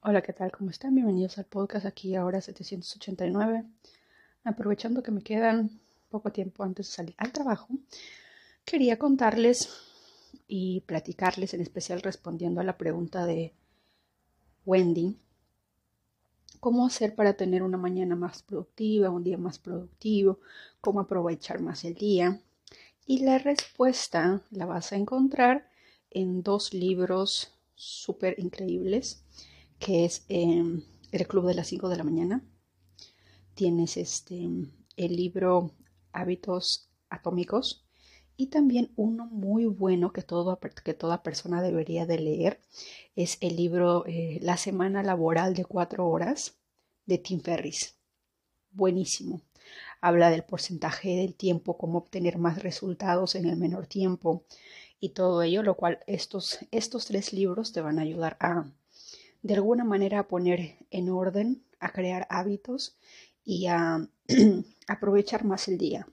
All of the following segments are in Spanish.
Hola, ¿qué tal? ¿Cómo están? Bienvenidos al podcast aquí ahora 789. Aprovechando que me quedan poco tiempo antes de salir al trabajo, quería contarles y platicarles, en especial respondiendo a la pregunta de Wendy, cómo hacer para tener una mañana más productiva, un día más productivo, cómo aprovechar más el día. Y la respuesta la vas a encontrar en dos libros súper increíbles, que es em, El Club de las 5 de la mañana. Tienes este, el libro Hábitos Atómicos y también uno muy bueno que, todo, que toda persona debería de leer es el libro eh, La Semana Laboral de Cuatro Horas de Tim Ferris. Buenísimo. Habla del porcentaje del tiempo, cómo obtener más resultados en el menor tiempo y todo ello, lo cual estos, estos tres libros te van a ayudar a, de alguna manera, a poner en orden, a crear hábitos y a aprovechar más el día.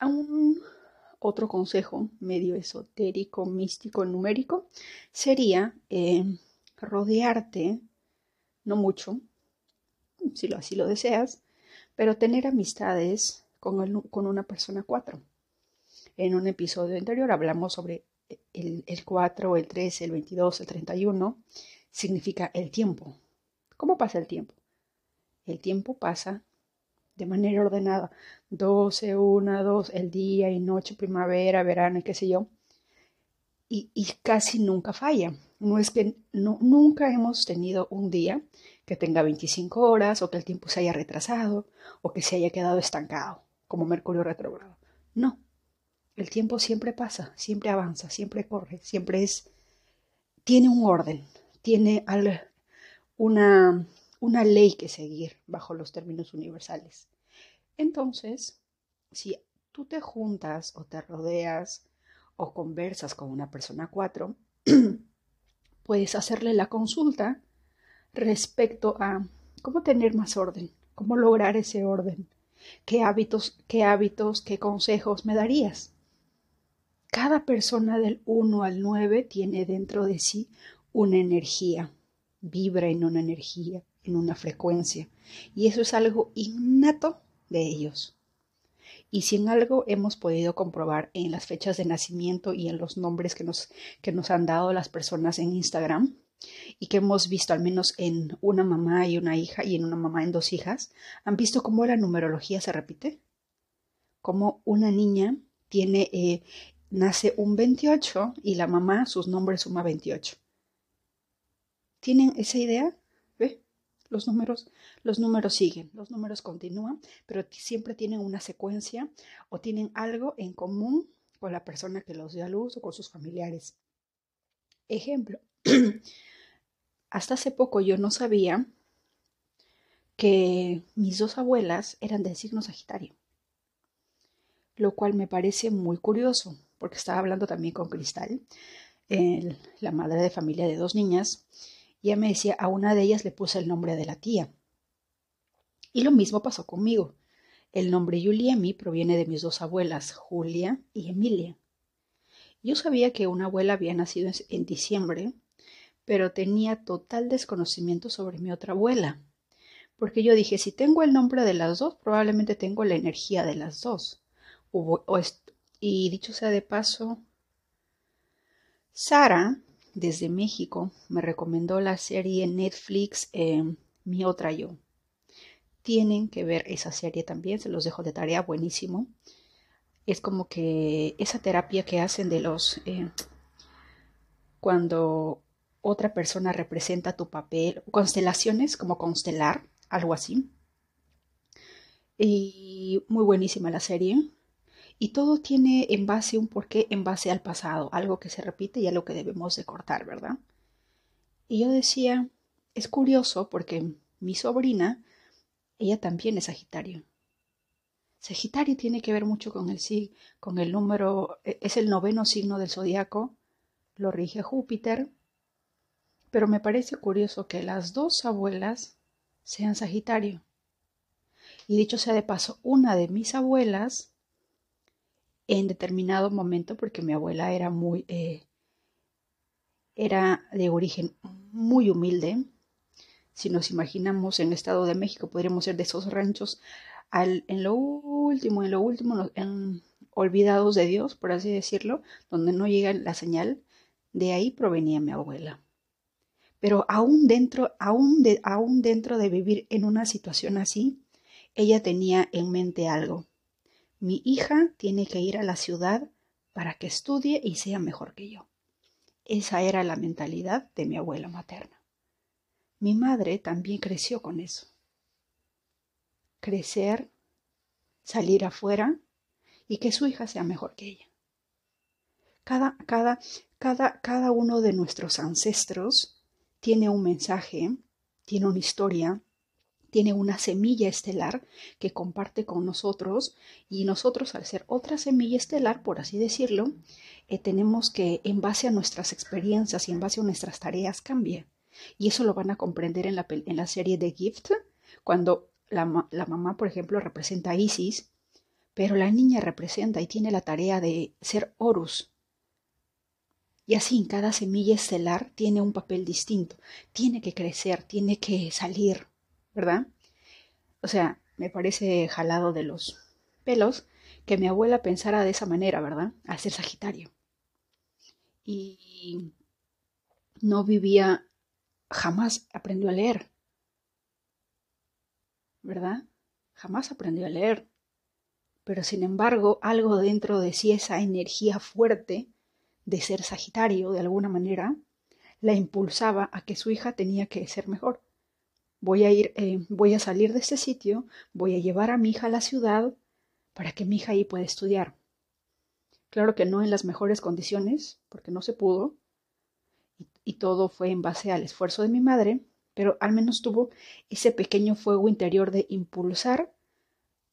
Un otro consejo medio esotérico, místico, numérico, sería eh, rodearte, no mucho, si lo, así lo deseas, pero tener amistades con, con una persona cuatro. En un episodio anterior hablamos sobre el, el 4, el 13, el 22, el 31. Significa el tiempo. ¿Cómo pasa el tiempo? El tiempo pasa de manera ordenada. 12, 1, 2, el día y noche, primavera, verano y qué sé yo. Y, y casi nunca falla. No es que no, nunca hemos tenido un día que tenga 25 horas o que el tiempo se haya retrasado o que se haya quedado estancado, como Mercurio retrógrado. No. El tiempo siempre pasa, siempre avanza, siempre corre, siempre es. tiene un orden, tiene al, una, una ley que seguir bajo los términos universales. Entonces, si tú te juntas o te rodeas o conversas con una persona cuatro, puedes hacerle la consulta respecto a cómo tener más orden, cómo lograr ese orden, qué hábitos, qué hábitos, qué consejos me darías. Cada persona del 1 al 9 tiene dentro de sí una energía, vibra en una energía, en una frecuencia, y eso es algo innato de ellos. Y si en algo hemos podido comprobar en las fechas de nacimiento y en los nombres que nos, que nos han dado las personas en Instagram, y que hemos visto al menos en una mamá y una hija y en una mamá en dos hijas, han visto cómo la numerología se repite. Cómo una niña tiene, eh, nace un 28 y la mamá, sus nombres suma 28. ¿Tienen esa idea? ¿Ve? Los números, los números siguen, los números continúan, pero siempre tienen una secuencia o tienen algo en común con la persona que los dio a luz o con sus familiares. Ejemplo, hasta hace poco yo no sabía que mis dos abuelas eran del signo Sagitario, lo cual me parece muy curioso, porque estaba hablando también con Cristal, la madre de familia de dos niñas, y ella me decía, a una de ellas le puse el nombre de la tía. Y lo mismo pasó conmigo. El nombre Juliemi proviene de mis dos abuelas, Julia y Emilia. Yo sabía que una abuela había nacido en diciembre pero tenía total desconocimiento sobre mi otra abuela. Porque yo dije, si tengo el nombre de las dos, probablemente tengo la energía de las dos. Y dicho sea de paso, Sara, desde México, me recomendó la serie Netflix em, Mi otra yo. Tienen que ver esa serie también, se los dejo de tarea, buenísimo. Es como que esa terapia que hacen de los... Eh, cuando otra persona representa tu papel, constelaciones como constelar, algo así. Y muy buenísima la serie. Y todo tiene en base un porqué, en base al pasado, algo que se repite y algo que debemos de cortar, ¿verdad? Y yo decía, es curioso porque mi sobrina, ella también es Sagitario. Sagitario tiene que ver mucho con el, con el número, e, es el noveno signo del zodiaco, lo rige Júpiter, pero me parece curioso que las dos abuelas sean Sagitario. Y dicho sea de paso, una de mis abuelas, en determinado momento, porque mi abuela era muy, eh, era de origen muy humilde. Si nos imaginamos en el Estado de México, podríamos ser de esos ranchos en lo último, en lo último, olvidados de Dios, por así decirlo, donde no llega la señal. De ahí provenía mi abuela. Pero aún dentro, aún, de, aún dentro de vivir en una situación así, ella tenía en mente algo. Mi hija tiene que ir a la ciudad para que estudie y sea mejor que yo. Esa era la mentalidad de mi abuela materna. Mi madre también creció con eso. Crecer, salir afuera y que su hija sea mejor que ella. Cada, cada, cada, cada uno de nuestros ancestros tiene un mensaje, tiene una historia, tiene una semilla estelar que comparte con nosotros y nosotros al ser otra semilla estelar, por así decirlo, eh, tenemos que en base a nuestras experiencias y en base a nuestras tareas cambie. Y eso lo van a comprender en la, en la serie de Gift, cuando la, la mamá, por ejemplo, representa a Isis, pero la niña representa y tiene la tarea de ser Horus, y así cada semilla estelar tiene un papel distinto, tiene que crecer, tiene que salir, ¿verdad? O sea, me parece jalado de los pelos que mi abuela pensara de esa manera, ¿verdad? Al ser Sagitario. Y no vivía, jamás aprendió a leer, ¿verdad? Jamás aprendió a leer. Pero sin embargo, algo dentro de sí, esa energía fuerte, de ser Sagitario de alguna manera, la impulsaba a que su hija tenía que ser mejor. Voy a ir, eh, voy a salir de este sitio, voy a llevar a mi hija a la ciudad para que mi hija ahí pueda estudiar. Claro que no en las mejores condiciones, porque no se pudo, y, y todo fue en base al esfuerzo de mi madre, pero al menos tuvo ese pequeño fuego interior de impulsar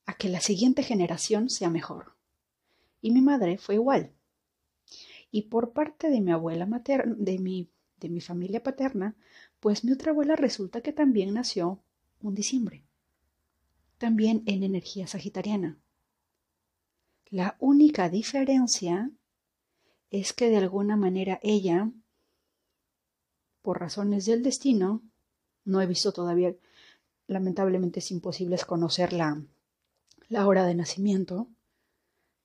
a que la siguiente generación sea mejor. Y mi madre fue igual. Y por parte de mi abuela materna, de mi, de mi familia paterna, pues mi otra abuela resulta que también nació un diciembre, también en energía sagitariana. La única diferencia es que de alguna manera ella, por razones del destino, no he visto todavía, lamentablemente es imposible conocer la, la hora de nacimiento,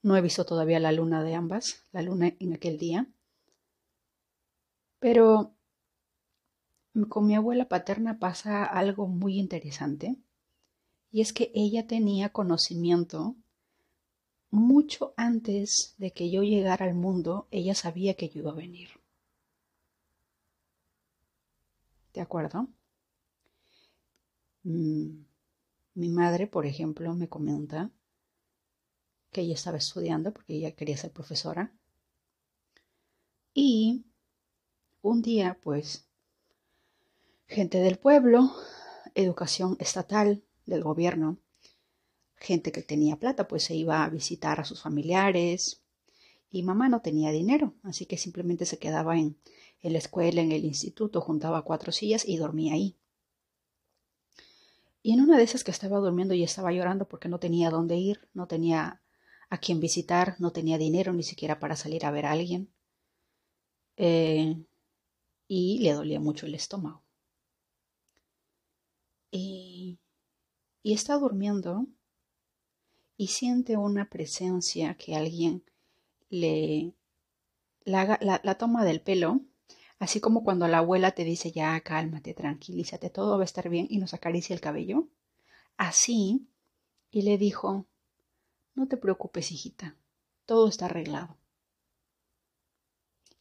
no he visto todavía la luna de ambas, la luna en aquel día. Pero con mi abuela paterna pasa algo muy interesante. Y es que ella tenía conocimiento mucho antes de que yo llegara al mundo, ella sabía que yo iba a venir. ¿De acuerdo? Mm, mi madre, por ejemplo, me comenta que ella estaba estudiando porque ella quería ser profesora. Y un día, pues, gente del pueblo, educación estatal del gobierno, gente que tenía plata, pues se iba a visitar a sus familiares. Y mamá no tenía dinero, así que simplemente se quedaba en, la escuela, en el instituto, juntaba cuatro sillas y dormía ahí. Y en una de esas que estaba durmiendo y estaba llorando porque no tenía dónde ir, no tenía a quien visitar, no tenía dinero ni siquiera para salir a ver a alguien. Eh, y le dolía mucho el estómago. Y, está durmiendo y siente una presencia que alguien le la, la, toma del pelo, así como cuando la abuela te dice ya cálmate, tranquilízate, todo va a estar bien y nos acaricia el cabello. Así, y le dijo, no te preocupes, hijita, todo está arreglado.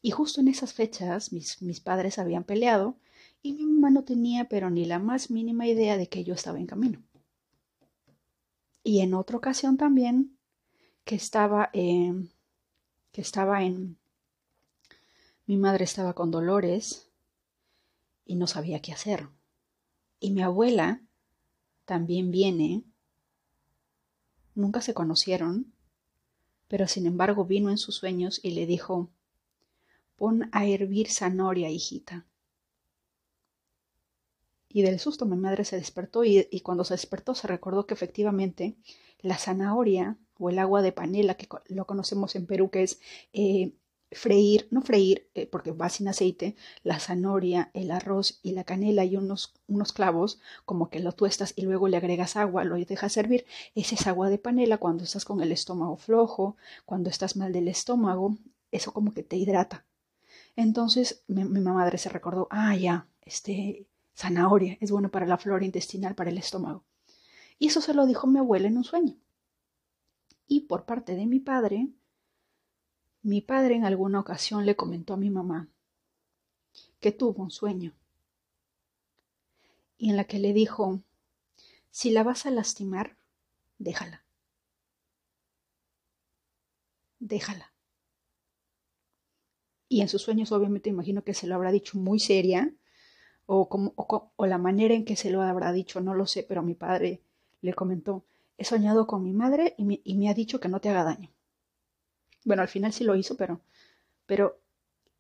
Y justo en esas fechas mis, mis padres habían peleado y mi mamá no tenía pero ni la más mínima idea de que yo estaba en camino. Y en otra ocasión también que estaba, que estaba en... Mi madre estaba con dolores y no sabía qué hacer. Y mi abuela también viene Nunca se conocieron, pero sin embargo vino en sus sueños y le dijo, pon a hervir zanahoria, hijita. Y del susto mi madre se despertó y, cuando se despertó se recordó que efectivamente la zanahoria o el agua de panela, que lo conocemos en Perú, que es eh, freír, no freír, eh, porque va sin aceite, la zanahoria, el arroz y la canela y unos, unos clavos, como que lo tuestas y luego le agregas agua, lo dejas servir. Ese es agua de panela cuando estás con el estómago flojo, cuando estás mal del estómago, eso como que te hidrata. Entonces mi, mi madre se recordó, ah, ya, este, zanahoria es bueno para la flora intestinal, para el estómago. Y eso se lo dijo mi abuela en un sueño. Y por parte de mi padre, mi padre en alguna ocasión le comentó a mi mamá que tuvo un sueño y en la que le dijo, si la vas a lastimar, déjala. Déjala. Y en sus sueños obviamente imagino que se lo habrá dicho muy seria o, la manera en que se lo habrá dicho, no lo sé, pero mi padre le comentó, he soñado con mi madre y y me ha dicho que no te haga daño. Bueno, al final sí lo hizo, pero, pero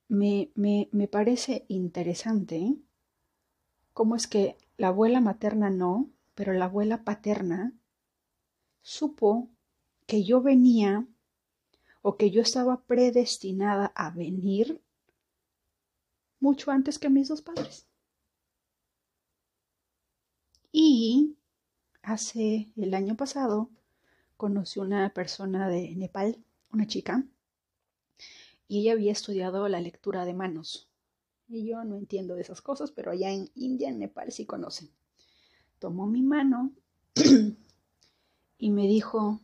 me, me, me parece interesante ¿eh? cómo es que la abuela materna no, pero la abuela paterna supo que yo venía o que yo estaba predestinada a venir mucho antes que mis dos padres. Y hace el año pasado conocí una persona de Nepal una chica, y ella había estudiado la lectura de manos. Y yo no entiendo de esas cosas, pero allá en India, en Nepal, sí conocen. Tomó mi mano y me dijo,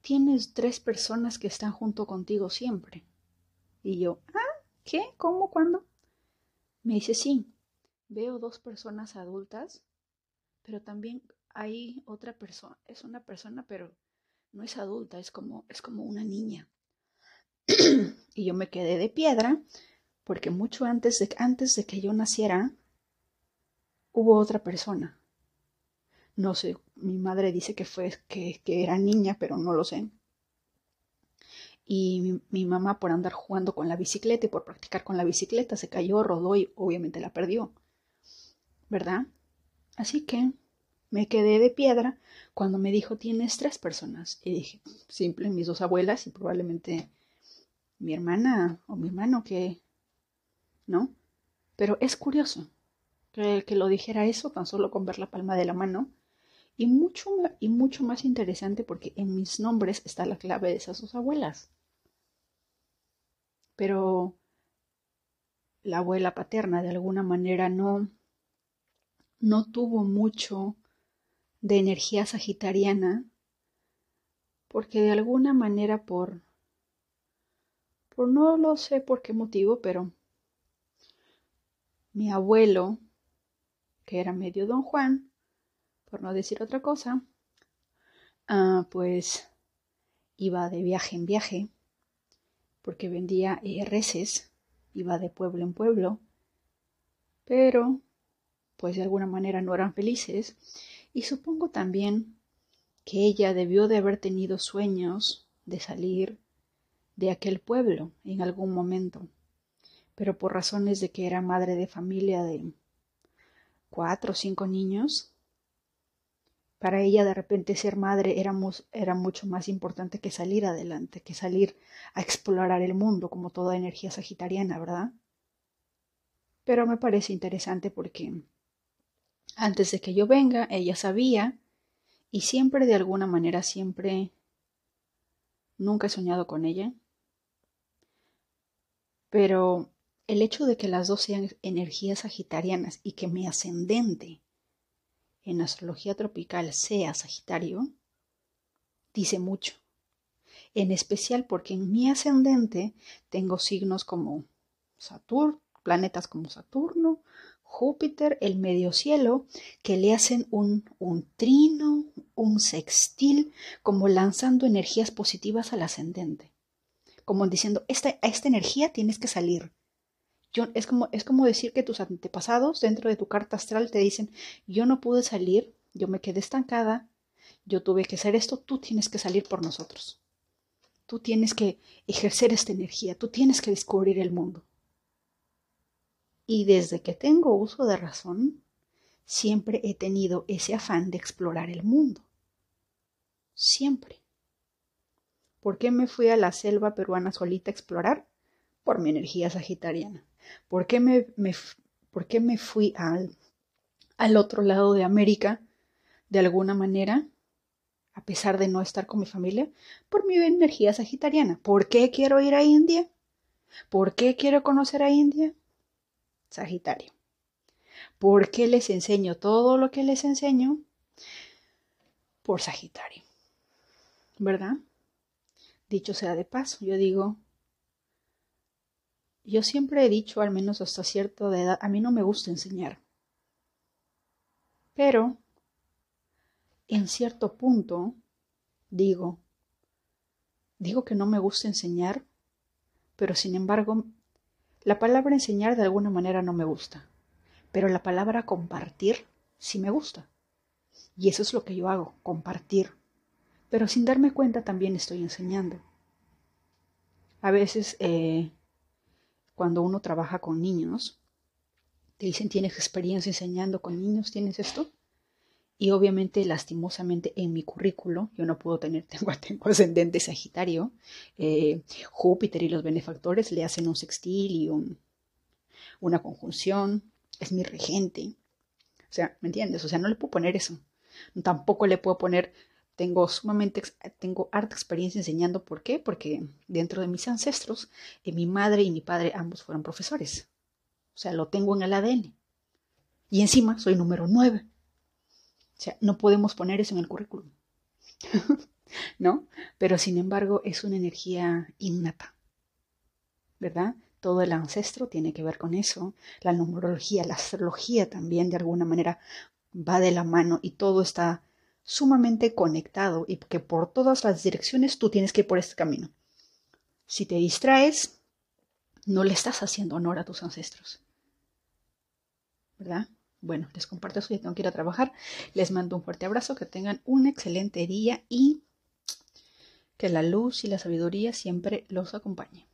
tienes tres personas que están junto contigo siempre. Y yo, ah, ¿qué? ¿Cómo? ¿Cuándo? Me dice, sí, veo dos personas adultas, pero también hay otra persona, es una persona, pero no es adulta, es como, es como una niña. y yo me quedé de piedra porque mucho antes de, antes de que yo naciera, hubo otra persona. No sé, mi madre dice que fue que, que era niña, pero no lo sé. Y mi, mi, mamá por andar jugando con la bicicleta y por practicar con la bicicleta se cayó, rodó y obviamente la perdió. ¿Verdad? Así que me quedé de piedra cuando me dijo, tienes tres personas. Y dije, simple, mis dos abuelas y probablemente mi hermana o mi hermano que... ¿No? Pero es curioso que, que lo dijera eso tan solo con ver la palma de la mano. Y mucho, y mucho más interesante porque en mis nombres está la clave de esas dos abuelas. Pero la abuela paterna de alguna manera no, no tuvo mucho de energía sagitariana, porque de alguna manera por, por no lo sé por qué motivo, pero mi abuelo, que era medio don Juan, por no decir otra cosa, ah, pues iba de viaje en viaje, porque vendía eh, reses, iba de pueblo en pueblo, pero pues de alguna manera no eran felices y supongo también que ella debió de haber tenido sueños de salir de aquel pueblo en algún momento, pero por razones de que era madre de familia de cuatro o cinco niños, para ella de repente ser madre era, era, mucho más importante que salir adelante, que salir a explorar el mundo como toda energía sagitariana, ¿verdad? Pero me parece interesante porque antes de que yo venga, ella sabía y siempre de alguna manera, siempre, nunca he soñado con ella. Pero el hecho de que las dos sean energías sagitarianas y que mi ascendente en astrología tropical sea Sagitario, dice mucho. En especial porque en mi ascendente tengo signos como Saturno, planetas como Saturno, Júpiter, el medio cielo, que le hacen un, un trino, un sextil, como lanzando energías positivas al ascendente. Como diciendo, esta, esta energía tienes que salir. Yo, es, como, es como decir que tus antepasados dentro de tu carta astral te dicen, yo no pude salir, yo me quedé estancada, yo tuve que hacer esto, tú tienes que salir por nosotros. Tú tienes que ejercer esta energía, tú tienes que descubrir el mundo. Y desde que tengo uso de razón, siempre he tenido ese afán de explorar el mundo. Siempre. ¿Por qué me fui a la selva peruana solita a explorar? Por mi energía sagitariana. ¿Por qué me, por qué me fui al, al otro lado de América de alguna manera? a pesar de no estar con mi familia, por mi energía sagitariana. ¿Por qué quiero ir a India? ¿Por qué quiero conocer a India? Sagitario. ¿Por qué les enseño todo lo que les enseño? Por Sagitario. ¿Verdad? Dicho sea de paso, yo digo, yo siempre he dicho, al menos hasta cierta edad, a mí no me gusta enseñar. Pero, en cierto punto, digo, digo que no me gusta enseñar, pero sin embargo, la palabra enseñar de alguna manera no me gusta, pero la palabra compartir sí me gusta. Y eso es lo que yo hago, compartir pero sin darme cuenta también estoy enseñando. A veces, eh, cuando uno trabaja con niños, te dicen, ¿tienes experiencia enseñando con niños? ¿Tienes esto? Y obviamente, lastimosamente, en mi currículo, yo no puedo tener, tengo, ascendente Sagitario, eh, Júpiter y los benefactores le hacen un sextil y un, una conjunción, es mi regente. O sea, ¿me entiendes? O sea, no le puedo poner eso. Tampoco le puedo poner tengo sumamente, tengo harta experiencia enseñando. ¿Por qué? Porque dentro de mis ancestros, eh, mi madre y mi padre ambos fueron profesores. O sea, lo tengo en el ADN. Y encima soy número 9. O sea, no podemos poner eso en el currículum. ¿No? Pero sin embargo es una energía innata. ¿Verdad? Todo el ancestro tiene que ver con eso. La numerología, la astrología también de alguna manera va de la mano y todo está sumamente conectado y que por todas las direcciones tú tienes que ir por este camino. Si te distraes, no le estás haciendo honor a tus ancestros. ¿Verdad? Bueno, les comparto eso, ya tengo que ir a trabajar. Les mando un fuerte abrazo, que tengan un excelente día y que la luz y la sabiduría siempre los acompañe.